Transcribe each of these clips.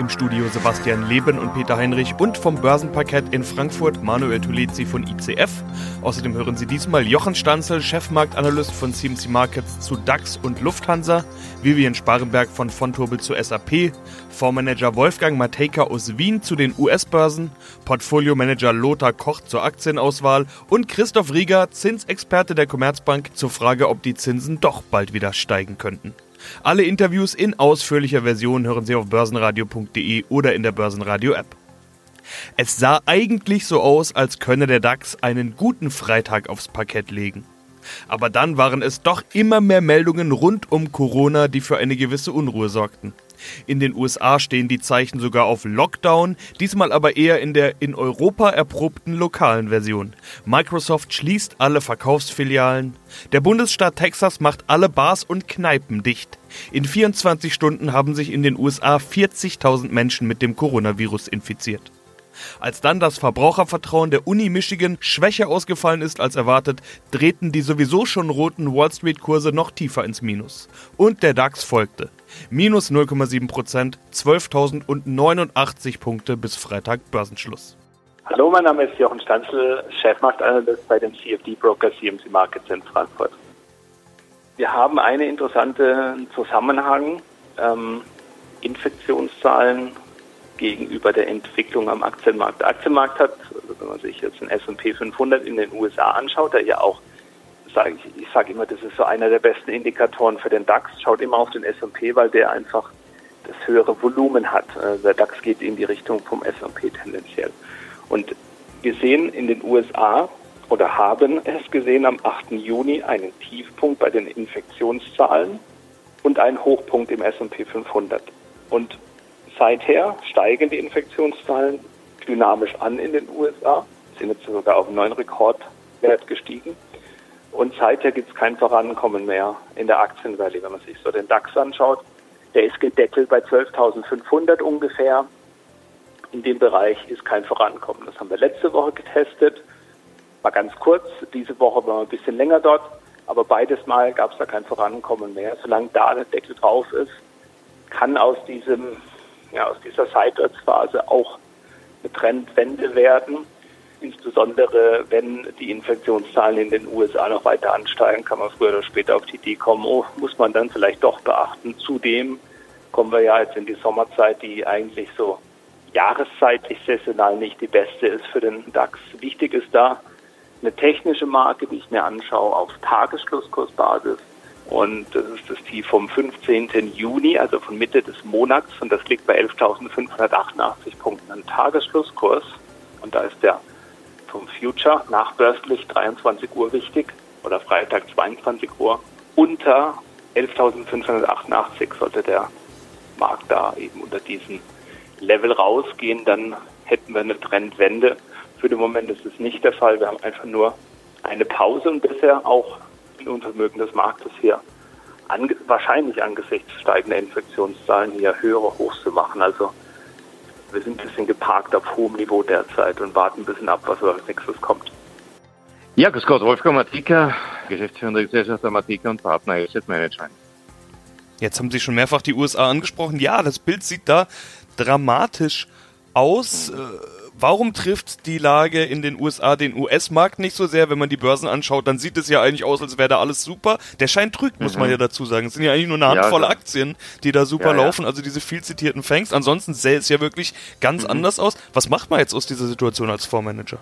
Im Studio Sebastian Leben und Peter Heinrich und vom Börsenparkett in Frankfurt Manuel Tulezi von ICF. Außerdem hören Sie diesmal Jochen Stanzel, Chefmarktanalyst von CMC Markets zu DAX und Lufthansa, Vivian Sparenberg von Fonturbel zu SAP, Fondsmanager Wolfgang Matejka aus Wien zu den US-Börsen, Portfoliomanager Lothar Koch zur Aktienauswahl und Christoph Rieger, Zinsexperte der Commerzbank, zur Frage, ob die Zinsen doch bald wieder steigen könnten. Alle Interviews in ausführlicher Version hören Sie auf börsenradio.de oder in der Börsenradio-App. Es sah eigentlich so aus, als könne der DAX einen guten Freitag aufs Parkett legen. Aber dann waren es doch immer mehr Meldungen rund um Corona, die für eine gewisse Unruhe sorgten. In den USA stehen die Zeichen sogar auf Lockdown, diesmal aber eher in der in Europa erprobten lokalen Version. Microsoft schließt alle Verkaufsfilialen. Der Bundesstaat Texas macht alle Bars und Kneipen dicht. In 24 Stunden haben sich in den USA 40.000 Menschen mit dem Coronavirus infiziert. Als dann das Verbrauchervertrauen der Uni Michigan schwächer ausgefallen ist als erwartet, drehten die sowieso schon roten Wall Street-Kurse noch tiefer ins Minus. Und der DAX folgte. Minus 0,7 Prozent, 12.089 Punkte bis Freitag Börsenschluss. Hallo, mein Name ist Jochen Stanzel, Chefmarktanalyst bei dem CFD-Broker CMC Markets in Frankfurt. Wir haben einen interessanten Zusammenhang. Ähm, Infektionszahlen gegenüber der Entwicklung am Aktienmarkt. Der Aktienmarkt hat, wenn man sich jetzt den S&P 500 in den USA anschaut, der ja auch, sage ich, ich sage immer, das ist so einer der besten Indikatoren für den DAX, schaut immer auf den S&P, weil der einfach das höhere Volumen hat. Äh, der DAX geht in die Richtung vom S&P tendenziell. Und wir sehen in den USA oder haben es gesehen am 8. Juni einen Tiefpunkt bei den Infektionszahlen und einen Hochpunkt im S&P 500. Und Seither steigen die Infektionszahlen dynamisch an in den USA, sind jetzt sogar auf einen neuen Rekordwert gestiegen. Und seither gibt es kein Vorankommen mehr in der Aktienrallye. Wenn man sich so den DAX anschaut, der ist gedeckelt bei 12.500 ungefähr. In dem Bereich ist kein Vorankommen. Das haben wir letzte Woche getestet. War ganz kurz. Diese Woche waren wir ein bisschen länger dort. Aber beides Mal gab es da kein Vorankommen mehr. Solange da der Deckel drauf ist, kann aus diesem ja, aus dieser Seitwärtsphase auch eine Trendwende werden. Insbesondere wenn die Infektionszahlen in den USA noch weiter ansteigen, kann man früher oder später auf die Idee kommen, oh, muss man dann vielleicht doch beachten. Zudem kommen wir ja jetzt in die Sommerzeit, die eigentlich so jahreszeitlich saisonal nicht die beste ist für den DAX. Wichtig ist da eine technische Marke, die ich mir anschaue auf Tagesschlusskursbasis und das ist das Tief vom 15. Juni, also von Mitte des Monats. Und das liegt bei 11.588 Punkten am Tagesschlusskurs. Und da ist der vom Future nachbörslich 23 Uhr wichtig oder Freitag 22 Uhr. Unter 11.588 sollte der Markt da eben unter diesen Level rausgehen. Dann hätten wir eine Trendwende. Für den Moment ist es nicht der Fall. Wir haben einfach nur eine Pause und bisher auch Unvermögen des Marktes hier ange wahrscheinlich angesichts steigender Infektionszahlen hier höhere Hochs zu machen. Also wir sind ein bisschen geparkt auf hohem Niveau derzeit und warten ein bisschen ab, was als nächstes kommt. Ja, grüß Gott, Wolfgang Matika, Geschäftsführender Gesellschaft der Matika und Partner Asset Management. Jetzt haben Sie schon mehrfach die USA angesprochen. Ja, das Bild sieht da dramatisch aus. Mhm warum trifft die Lage in den USA den US-Markt nicht so sehr? Wenn man die Börsen anschaut, dann sieht es ja eigentlich aus, als wäre da alles super. Der Schein trügt, muss mhm. man ja dazu sagen. Es sind ja eigentlich nur eine Handvoll ja, Aktien, die da super ja, laufen. Also diese viel zitierten Fangs. Ansonsten sähe es ja wirklich ganz mhm. anders aus. Was macht man jetzt aus dieser Situation als Fondsmanager?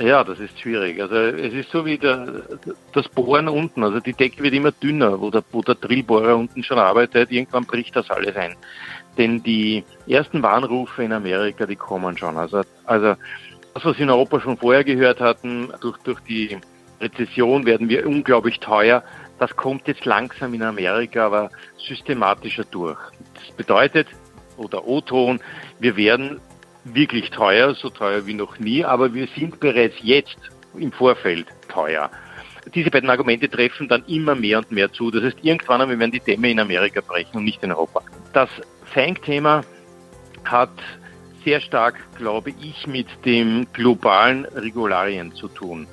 Ja, das ist schwierig. Also es ist so wie der, das Bohren unten. Also die Decke wird immer dünner, wo der, wo der Drillbohrer unten schon arbeitet. Irgendwann bricht das alles ein. Denn die ersten Warnrufe in Amerika, die kommen schon. Also, also das, was wir in Europa schon vorher gehört hatten, durch, durch die Rezession werden wir unglaublich teuer. Das kommt jetzt langsam in Amerika, aber systematischer durch. Das bedeutet, oder O-Ton, wir werden wirklich teuer, so teuer wie noch nie, aber wir sind bereits jetzt im Vorfeld teuer. Diese beiden Argumente treffen dann immer mehr und mehr zu. Das heißt, irgendwann einmal werden die Dämme in Amerika brechen und nicht in Europa. Das Fang-Thema hat sehr stark, glaube ich, mit dem globalen Regularien zu tun.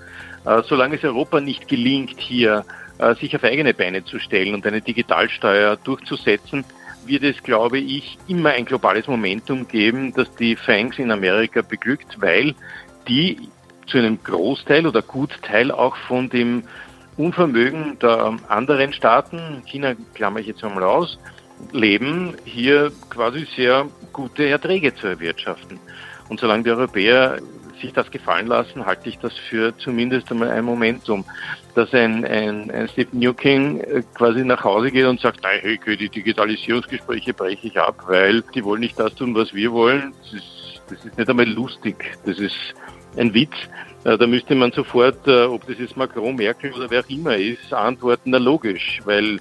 Äh, solange es Europa nicht gelingt, hier äh, sich auf eigene Beine zu stellen und eine Digitalsteuer durchzusetzen, wird es, glaube ich, immer ein globales Momentum geben, das die Fangs in Amerika beglückt, weil die zu einem Großteil oder Gutteil auch von dem Unvermögen der anderen Staaten, China klammer ich jetzt einmal aus, leben, hier quasi sehr gute Erträge zu erwirtschaften. Und solange die Europäer sich das gefallen lassen, halte ich das für zumindest einmal ein Momentum, dass ein, ein, ein Steve Newking äh, quasi nach Hause geht und sagt, nein, hey, die Digitalisierungsgespräche breche ich ab, weil die wollen nicht das tun, was wir wollen. Das ist, das ist nicht einmal lustig. Das ist ein Witz. Äh, da müsste man sofort, äh, ob das jetzt Macron, Merkel oder wer auch immer ist, antworten, na logisch, weil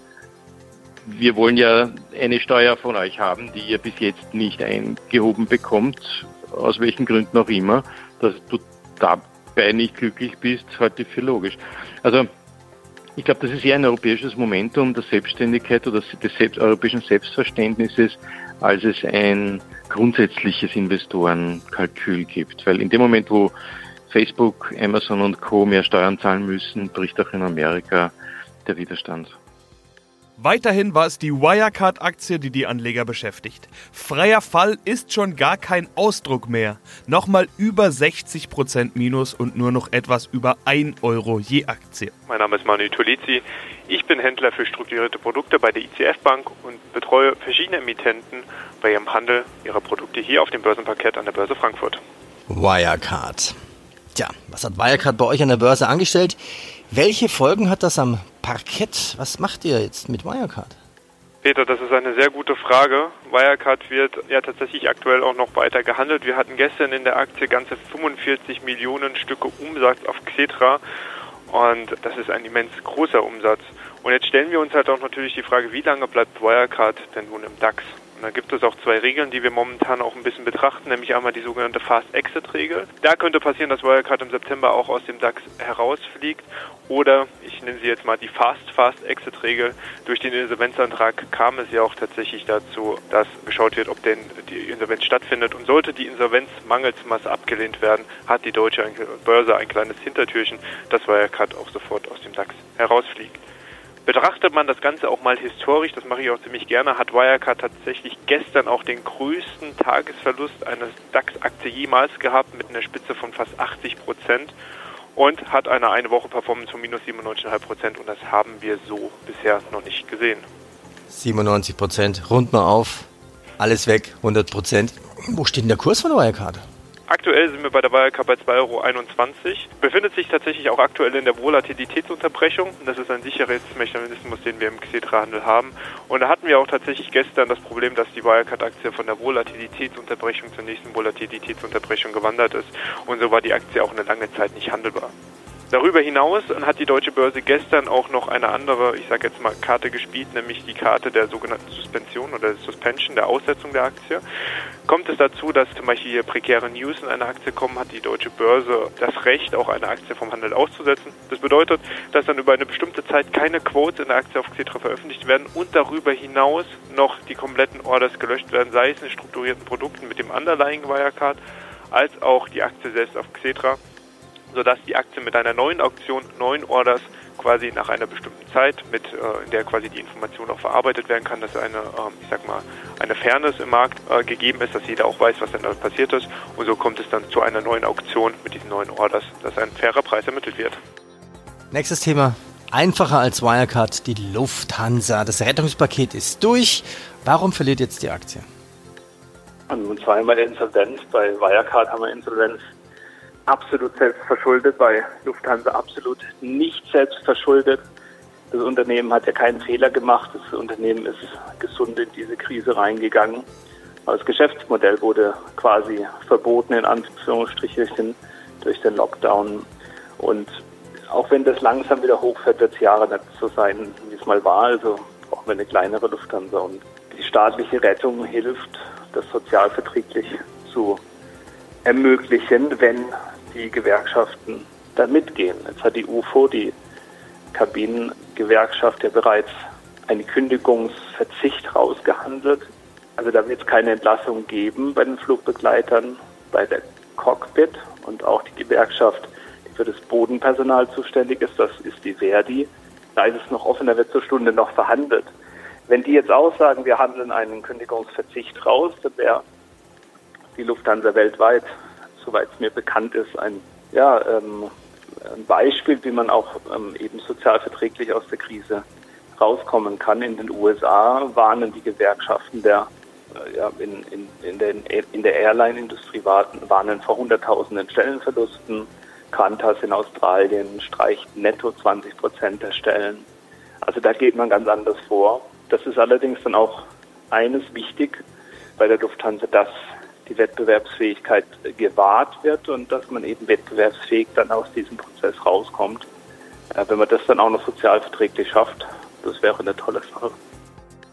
wir wollen ja eine Steuer von euch haben, die ihr bis jetzt nicht eingehoben bekommt, aus welchen Gründen auch immer. Dass du dabei nicht glücklich bist, halte ich für logisch. Also ich glaube, das ist eher ein europäisches Momentum der Selbstständigkeit oder des selbst, europäischen Selbstverständnisses, als es ein grundsätzliches Investorenkalkül gibt. Weil in dem Moment, wo Facebook, Amazon und Co. mehr Steuern zahlen müssen, bricht auch in Amerika der Widerstand. Weiterhin war es die Wirecard-Aktie, die die Anleger beschäftigt. Freier Fall ist schon gar kein Ausdruck mehr. Nochmal über 60% Minus und nur noch etwas über 1 Euro je Aktie. Mein Name ist Manu Tolizi. Ich bin Händler für strukturierte Produkte bei der ICF Bank und betreue verschiedene Emittenten bei ihrem Handel ihrer Produkte hier auf dem Börsenparkett an der Börse Frankfurt. Wirecard. Tja, was hat Wirecard bei euch an der Börse angestellt? Welche Folgen hat das am Parkett? Was macht ihr jetzt mit Wirecard? Peter, das ist eine sehr gute Frage. Wirecard wird ja tatsächlich aktuell auch noch weiter gehandelt. Wir hatten gestern in der Aktie ganze 45 Millionen Stücke Umsatz auf Xetra und das ist ein immens großer Umsatz. Und jetzt stellen wir uns halt auch natürlich die Frage, wie lange bleibt Wirecard denn nun im DAX? Und da gibt es auch zwei Regeln, die wir momentan auch ein bisschen betrachten, nämlich einmal die sogenannte Fast-Exit-Regel. Da könnte passieren, dass Wirecard im September auch aus dem DAX herausfliegt. Oder, ich nenne sie jetzt mal die Fast-Fast-Exit-Regel. Durch den Insolvenzantrag kam es ja auch tatsächlich dazu, dass geschaut wird, ob denn die Insolvenz stattfindet. Und sollte die Insolvenz mangels Masse abgelehnt werden, hat die deutsche Börse ein kleines Hintertürchen, dass Wirecard auch sofort aus dem DAX herausfliegt. Betrachtet man das Ganze auch mal historisch, das mache ich auch ziemlich gerne, hat Wirecard tatsächlich gestern auch den größten Tagesverlust eines DAX-Aktie jemals gehabt mit einer Spitze von fast 80 Prozent und hat eine eine Woche Performance von minus 97,5 Prozent und das haben wir so bisher noch nicht gesehen. 97 Prozent, rund mal auf, alles weg, 100 Prozent. Wo steht denn der Kurs von Wirecard? Aktuell sind wir bei der Wirecard bei 2,21 Euro. Befindet sich tatsächlich auch aktuell in der Volatilitätsunterbrechung. Das ist ein Sicherheitsmechanismus, den wir im Xetra-Handel haben. Und da hatten wir auch tatsächlich gestern das Problem, dass die Wirecard-Aktie von der Volatilitätsunterbrechung zur nächsten Volatilitätsunterbrechung gewandert ist. Und so war die Aktie auch eine lange Zeit nicht handelbar. Darüber hinaus hat die deutsche Börse gestern auch noch eine andere, ich sage jetzt mal, Karte gespielt, nämlich die Karte der sogenannten Suspension oder Suspension, der Aussetzung der Aktie. Kommt es dazu, dass zum Beispiel hier prekäre News in eine Aktie kommen, hat die deutsche Börse das Recht, auch eine Aktie vom Handel auszusetzen. Das bedeutet, dass dann über eine bestimmte Zeit keine Quotes in der Aktie auf Xetra veröffentlicht werden und darüber hinaus noch die kompletten Orders gelöscht werden, sei es in strukturierten Produkten mit dem Underlying Wirecard, als auch die Aktie selbst auf Xetra sodass die Aktie mit einer neuen Auktion, neuen Orders quasi nach einer bestimmten Zeit, mit äh, in der quasi die Information auch verarbeitet werden kann, dass eine, ähm, ich sag mal, eine Fairness im Markt äh, gegeben ist, dass jeder auch weiß, was denn da passiert ist. Und so kommt es dann zu einer neuen Auktion mit diesen neuen Orders, dass ein fairer Preis ermittelt wird. Nächstes Thema. Einfacher als Wirecard, die Lufthansa. Das Rettungspaket ist durch. Warum verliert jetzt die Aktie? Und zweimal Insolvenz. Bei Wirecard haben wir Insolvenz absolut selbstverschuldet, bei Lufthansa absolut nicht selbstverschuldet. Das Unternehmen hat ja keinen Fehler gemacht. Das Unternehmen ist gesund in diese Krise reingegangen. Aber das Geschäftsmodell wurde quasi verboten, in Anführungsstrichen, durch den Lockdown. Und auch wenn das langsam wieder hochfährt, wird es Jahre nicht so sein, wie es mal war. Also brauchen wir eine kleinere Lufthansa. Und die staatliche Rettung hilft, das sozialverträglich zu ermöglichen, wenn die Gewerkschaften da mitgehen. Jetzt hat die UFO, die Kabinengewerkschaft, ja bereits einen Kündigungsverzicht rausgehandelt. Also da wird es keine Entlassung geben bei den Flugbegleitern, bei der Cockpit und auch die Gewerkschaft, die für das Bodenpersonal zuständig ist, das ist die Verdi. Da ist es noch offen, da wird zur Stunde noch verhandelt. Wenn die jetzt aussagen, wir handeln einen Kündigungsverzicht raus, dann wäre die Lufthansa weltweit, soweit es mir bekannt ist, ein, ja, ähm, ein Beispiel, wie man auch ähm, eben sozialverträglich aus der Krise rauskommen kann. In den USA warnen die Gewerkschaften der äh, ja, in, in, in, den, in der Airline-Industrie warnen, vor hunderttausenden Stellenverlusten. Qantas in Australien streicht netto 20 Prozent der Stellen. Also da geht man ganz anders vor. Das ist allerdings dann auch eines wichtig bei der Lufthansa, dass die Wettbewerbsfähigkeit gewahrt wird und dass man eben wettbewerbsfähig dann aus diesem Prozess rauskommt. Äh, wenn man das dann auch noch sozialverträglich schafft, das wäre eine tolle Sache.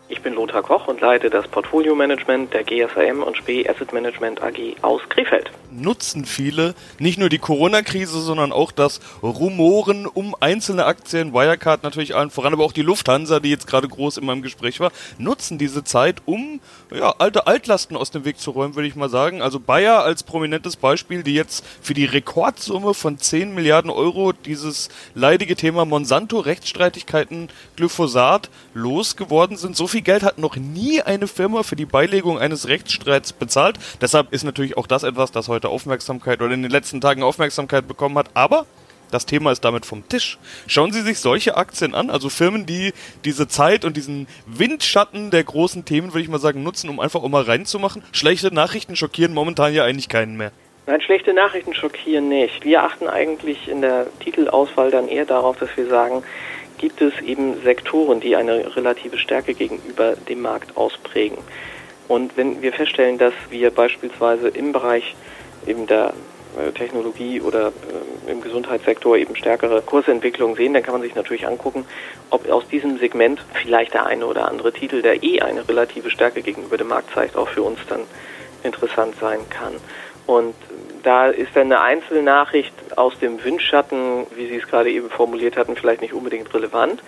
Ich bin Lothar Koch und leite das Portfolio-Management der GSAM und SPE Asset Management AG aus Krefeld. Nutzen viele nicht nur die Corona-Krise, sondern auch das Rumoren um einzelne Aktien, Wirecard natürlich allen voran, aber auch die Lufthansa, die jetzt gerade groß in meinem Gespräch war, nutzen diese Zeit, um ja, alte Altlasten aus dem Weg zu räumen, würde ich mal sagen. Also Bayer als prominentes Beispiel, die jetzt für die Rekordsumme von 10 Milliarden Euro dieses leidige Thema Monsanto-Rechtsstreitigkeiten Glyphosat losgeworden sind. So viel Geld hat noch nie eine Firma für die Beilegung eines Rechtsstreits bezahlt. Deshalb ist natürlich auch das etwas, das heute Aufmerksamkeit oder in den letzten Tagen Aufmerksamkeit bekommen hat. Aber das Thema ist damit vom Tisch. Schauen Sie sich solche Aktien an, also Firmen, die diese Zeit und diesen Windschatten der großen Themen, würde ich mal sagen, nutzen, um einfach auch mal reinzumachen. Schlechte Nachrichten schockieren momentan ja eigentlich keinen mehr. Nein, schlechte Nachrichten schockieren nicht. Wir achten eigentlich in der Titelauswahl dann eher darauf, dass wir sagen, gibt es eben Sektoren, die eine relative Stärke gegenüber dem Markt ausprägen. Und wenn wir feststellen, dass wir beispielsweise im Bereich eben der äh, Technologie oder äh, im Gesundheitssektor eben stärkere Kursentwicklungen sehen, dann kann man sich natürlich angucken, ob aus diesem Segment vielleicht der eine oder andere Titel, der eh eine relative Stärke gegenüber dem Markt zeigt, auch für uns dann interessant sein kann. Und da ist dann eine Einzelnachricht aus dem Windschatten, wie Sie es gerade eben formuliert hatten, vielleicht nicht unbedingt relevant.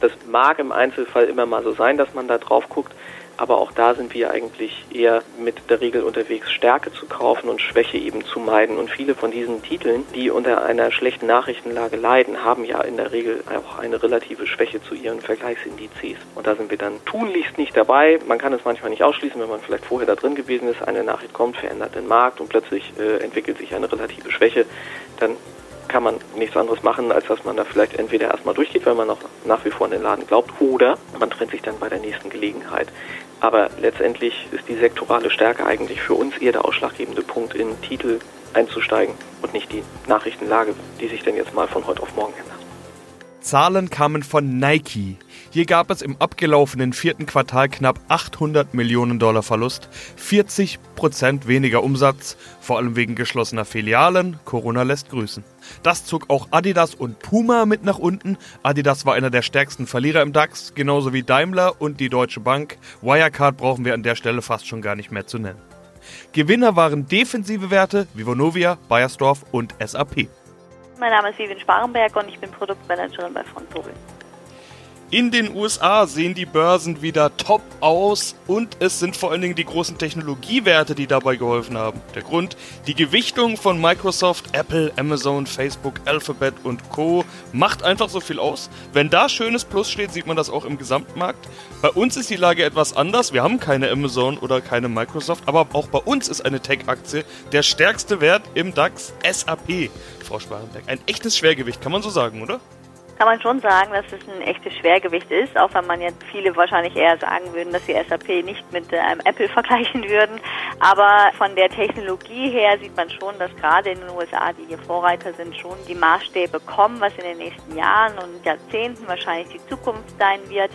Das mag im Einzelfall immer mal so sein, dass man da drauf guckt, aber auch da sind wir eigentlich eher mit der Regel unterwegs, Stärke zu kaufen und Schwäche eben zu meiden. Und viele von diesen Titeln, die unter einer schlechten Nachrichtenlage leiden, haben ja in der Regel auch eine relative Schwäche zu ihren Vergleichsindizes. Und da sind wir dann tunlichst nicht dabei. Man kann es manchmal nicht ausschließen, wenn man vielleicht vorher da drin gewesen ist, eine Nachricht kommt, verändert den Markt und plötzlich äh, entwickelt sich eine relative Schwäche. Dann kann man nichts anderes machen, als dass man da vielleicht entweder erstmal durchgeht, weil man noch nach wie vor an den Laden glaubt, oder man trennt sich dann bei der nächsten Gelegenheit. Aber letztendlich ist die sektorale Stärke eigentlich für uns eher der ausschlaggebende Punkt, in Titel einzusteigen und nicht die Nachrichtenlage, die sich denn jetzt mal von heute auf morgen ändert. Zahlen kamen von Nike. Hier gab es im abgelaufenen vierten Quartal knapp 800 Millionen Dollar Verlust, 40 Prozent weniger Umsatz, vor allem wegen geschlossener Filialen. Corona lässt grüßen. Das zog auch Adidas und Puma mit nach unten. Adidas war einer der stärksten Verlierer im DAX, genauso wie Daimler und die Deutsche Bank. Wirecard brauchen wir an der Stelle fast schon gar nicht mehr zu nennen. Gewinner waren defensive Werte wie Vonovia, Bayersdorf und SAP. Mein Name ist Vivian Sparenberg und ich bin Produktmanagerin bei Frontobel. In den USA sehen die Börsen wieder top aus und es sind vor allen Dingen die großen Technologiewerte, die dabei geholfen haben. Der Grund, die Gewichtung von Microsoft, Apple, Amazon, Facebook, Alphabet und Co. macht einfach so viel aus. Wenn da schönes Plus steht, sieht man das auch im Gesamtmarkt. Bei uns ist die Lage etwas anders. Wir haben keine Amazon oder keine Microsoft, aber auch bei uns ist eine Tech-Aktie der stärkste Wert im DAX SAP. Frau Sparenberg, ein echtes Schwergewicht, kann man so sagen, oder? Kann man schon sagen, dass es ein echtes Schwergewicht ist, auch wenn man jetzt viele wahrscheinlich eher sagen würden, dass die SAP nicht mit einem Apple vergleichen würden. Aber von der Technologie her sieht man schon, dass gerade in den USA, die hier Vorreiter sind, schon die Maßstäbe kommen, was in den nächsten Jahren und Jahrzehnten wahrscheinlich die Zukunft sein wird.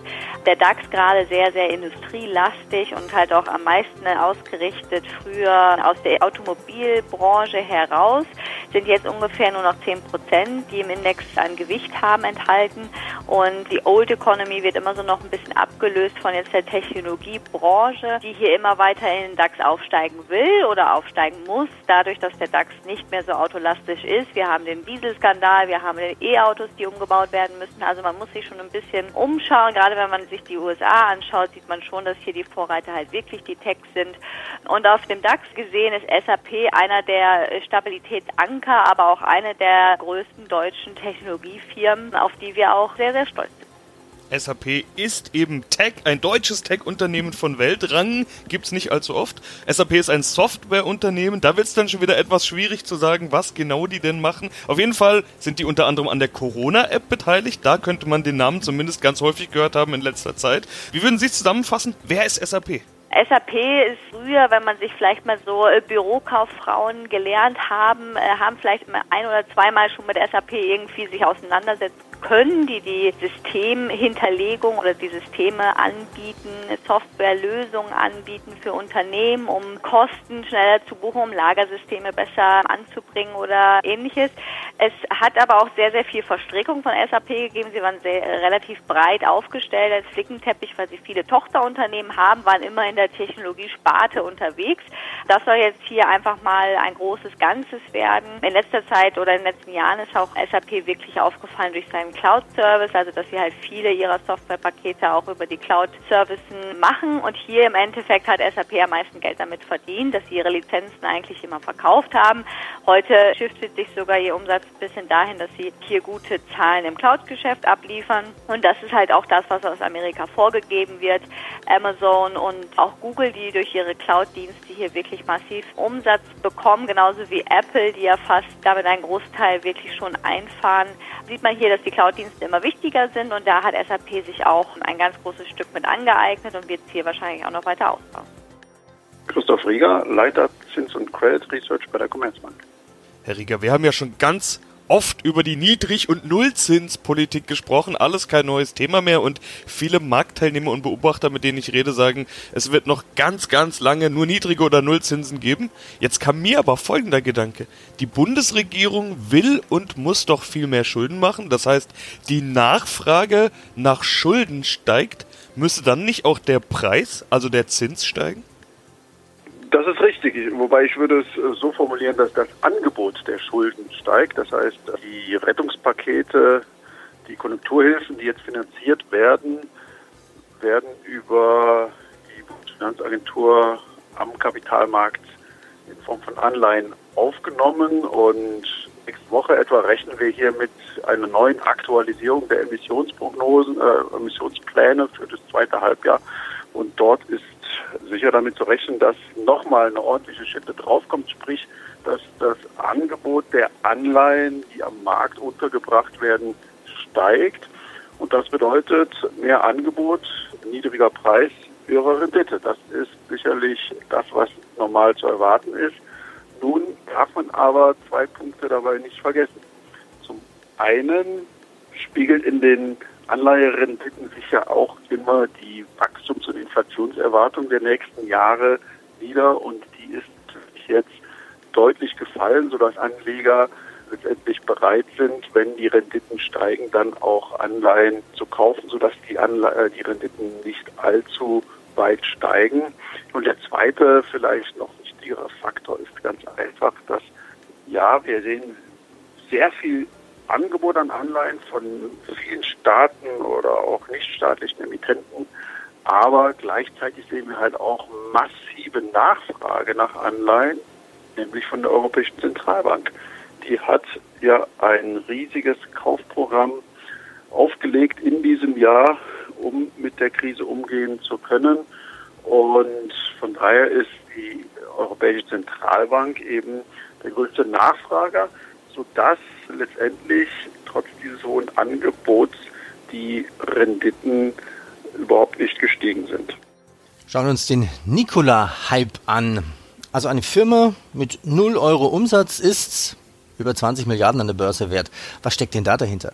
Der DAX gerade sehr, sehr industrielastig und halt auch am meisten ausgerichtet früher aus der Automobilbranche heraus, sind jetzt ungefähr nur noch 10 Prozent, die im Index ein Gewicht haben enthalten. Und die Old Economy wird immer so noch ein bisschen abgelöst von jetzt der Technologiebranche, die hier immer weiter in den DAX aufsteigen will oder aufsteigen muss, dadurch, dass der DAX nicht mehr so autolastisch ist. Wir haben den Dieselskandal, wir haben E-Autos, die umgebaut werden müssen. Also man muss sich schon ein bisschen umschauen. Gerade wenn man sich die USA anschaut, sieht man schon, dass hier die Vorreiter halt wirklich die Techs sind. Und auf dem DAX gesehen ist SAP einer der Stabilitätsanker, aber auch eine der größten deutschen Technologiefirmen, auf die wir auch sehr, sehr stolz sind. SAP ist eben Tech, ein deutsches Tech-Unternehmen von Weltrang, gibt's nicht allzu oft. SAP ist ein Softwareunternehmen, da wird's dann schon wieder etwas schwierig zu sagen, was genau die denn machen. Auf jeden Fall sind die unter anderem an der Corona-App beteiligt, da könnte man den Namen zumindest ganz häufig gehört haben in letzter Zeit. Wie würden Sie es zusammenfassen? Wer ist SAP? SAP ist früher, wenn man sich vielleicht mal so äh, Bürokauffrauen gelernt haben, äh, haben vielleicht ein oder zweimal schon mit SAP irgendwie sich auseinandersetzen können, die die Systemhinterlegung oder die Systeme anbieten, Softwarelösungen anbieten für Unternehmen, um Kosten schneller zu buchen, um Lagersysteme besser anzubringen oder ähnliches. Es hat aber auch sehr, sehr viel Verstrickung von SAP gegeben. Sie waren sehr, relativ breit aufgestellt als Flickenteppich, weil sie viele Tochterunternehmen haben, waren immer in der Technologiesparte unterwegs. Das soll jetzt hier einfach mal ein großes Ganzes werden. In letzter Zeit oder in den letzten Jahren ist auch SAP wirklich aufgefallen durch seinen Cloud-Service, also dass sie halt viele ihrer Softwarepakete auch über die Cloud-Services machen. Und hier im Endeffekt hat SAP am meisten Geld damit verdient, dass sie ihre Lizenzen eigentlich immer verkauft haben. Heute shiftet sich sogar ihr Umsatz ein bisschen dahin, dass sie hier gute Zahlen im Cloud-Geschäft abliefern. Und das ist halt auch das, was aus Amerika vorgegeben wird. Amazon und auch Google, die durch ihre Cloud-Dienste hier wirklich massiv Umsatz bekommen, genauso wie Apple, die ja fast damit einen Großteil wirklich schon einfahren, sieht man hier, dass die Cloud-Dienste immer wichtiger sind und da hat SAP sich auch ein ganz großes Stück mit angeeignet und wird es hier wahrscheinlich auch noch weiter ausbauen. Christoph Rieger, Leiter Zins und Credit Research bei der Commerzbank. Herr Rieger, wir haben ja schon ganz oft über die Niedrig- und Nullzinspolitik gesprochen. Alles kein neues Thema mehr und viele Marktteilnehmer und Beobachter, mit denen ich rede, sagen, es wird noch ganz, ganz lange nur niedrige oder Nullzinsen geben. Jetzt kam mir aber folgender Gedanke. Die Bundesregierung will und muss doch viel mehr Schulden machen. Das heißt, die Nachfrage nach Schulden steigt. Müsste dann nicht auch der Preis, also der Zins steigen? Das ist richtig, wobei ich würde es äh, so formulieren, dass das Angebot der Schulden steigt. Das heißt, die Rettungspakete, die Konjunkturhilfen, die jetzt finanziert werden, werden über die Bundesfinanzagentur am Kapitalmarkt in Form von Anleihen aufgenommen. Und nächste Woche etwa rechnen wir hier mit einer neuen Aktualisierung der Emissionsprognosen, äh, Emissionspläne für das zweite Halbjahr. Und dort ist sicher damit zu rechnen, dass nochmal eine ordentliche Schippe draufkommt, sprich, dass das Angebot der Anleihen, die am Markt untergebracht werden, steigt. Und das bedeutet mehr Angebot, niedriger Preis, höhere Rendite. Das ist sicherlich das, was normal zu erwarten ist. Nun darf man aber zwei Punkte dabei nicht vergessen. Zum einen spiegelt in den Anleiherenditen sich ja auch immer die Wachstums- Inflationserwartung der nächsten Jahre wieder und die ist jetzt deutlich gefallen, sodass Anleger letztendlich bereit sind, wenn die Renditen steigen, dann auch Anleihen zu kaufen, sodass die, Anle äh, die Renditen nicht allzu weit steigen. Und der zweite, vielleicht noch wichtigere Faktor ist ganz einfach, dass ja, wir sehen sehr viel Angebot an Anleihen von vielen Staaten oder auch nichtstaatlichen Emittenten. Aber gleichzeitig sehen wir halt auch massive Nachfrage nach Anleihen, nämlich von der Europäischen Zentralbank. Die hat ja ein riesiges Kaufprogramm aufgelegt in diesem Jahr, um mit der Krise umgehen zu können. Und von daher ist die Europäische Zentralbank eben der größte Nachfrager, sodass letztendlich trotz dieses hohen Angebots die Renditen überhaupt nicht gestiegen sind. Schauen wir uns den Nikola-Hype an. Also eine Firma mit 0 Euro Umsatz ist über 20 Milliarden an der Börse wert. Was steckt denn da dahinter?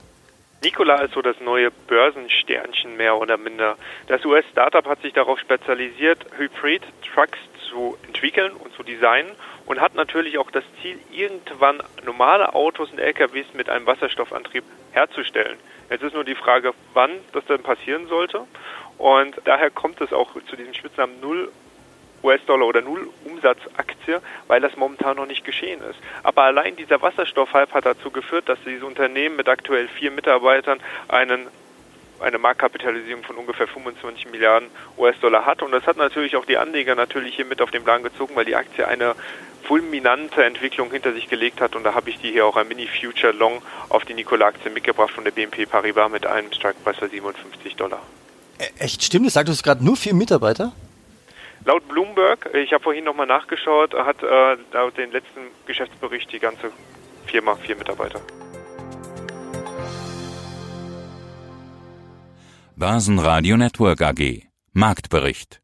Nikola ist so das neue Börsensternchen mehr oder minder. Das US-Startup hat sich darauf spezialisiert, Hybrid-Trucks zu entwickeln und zu designen und hat natürlich auch das Ziel, irgendwann normale Autos und LKWs mit einem Wasserstoffantrieb herzustellen. Jetzt ist nur die Frage, wann das denn passieren sollte. Und daher kommt es auch zu diesem Spitznamen Null US-Dollar oder Null Umsatzaktie, weil das momentan noch nicht geschehen ist. Aber allein dieser Wasserstoffhype hat dazu geführt, dass dieses Unternehmen mit aktuell vier Mitarbeitern einen eine Marktkapitalisierung von ungefähr 25 Milliarden US-Dollar hat. Und das hat natürlich auch die Anleger natürlich hier mit auf den Plan gezogen, weil die Aktie eine fulminante Entwicklung hinter sich gelegt hat. Und da habe ich die hier auch ein Mini-Future Long auf die Nikola-Aktie mitgebracht von der BNP Paribas mit einem Strike-Preis von 57 Dollar. Echt, stimmt das? Sagst du gerade nur vier Mitarbeiter? Laut Bloomberg, ich habe vorhin nochmal nachgeschaut, hat äh, laut den letzten Geschäftsbericht die ganze Firma vier Mitarbeiter. Börsenradio Network AG Marktbericht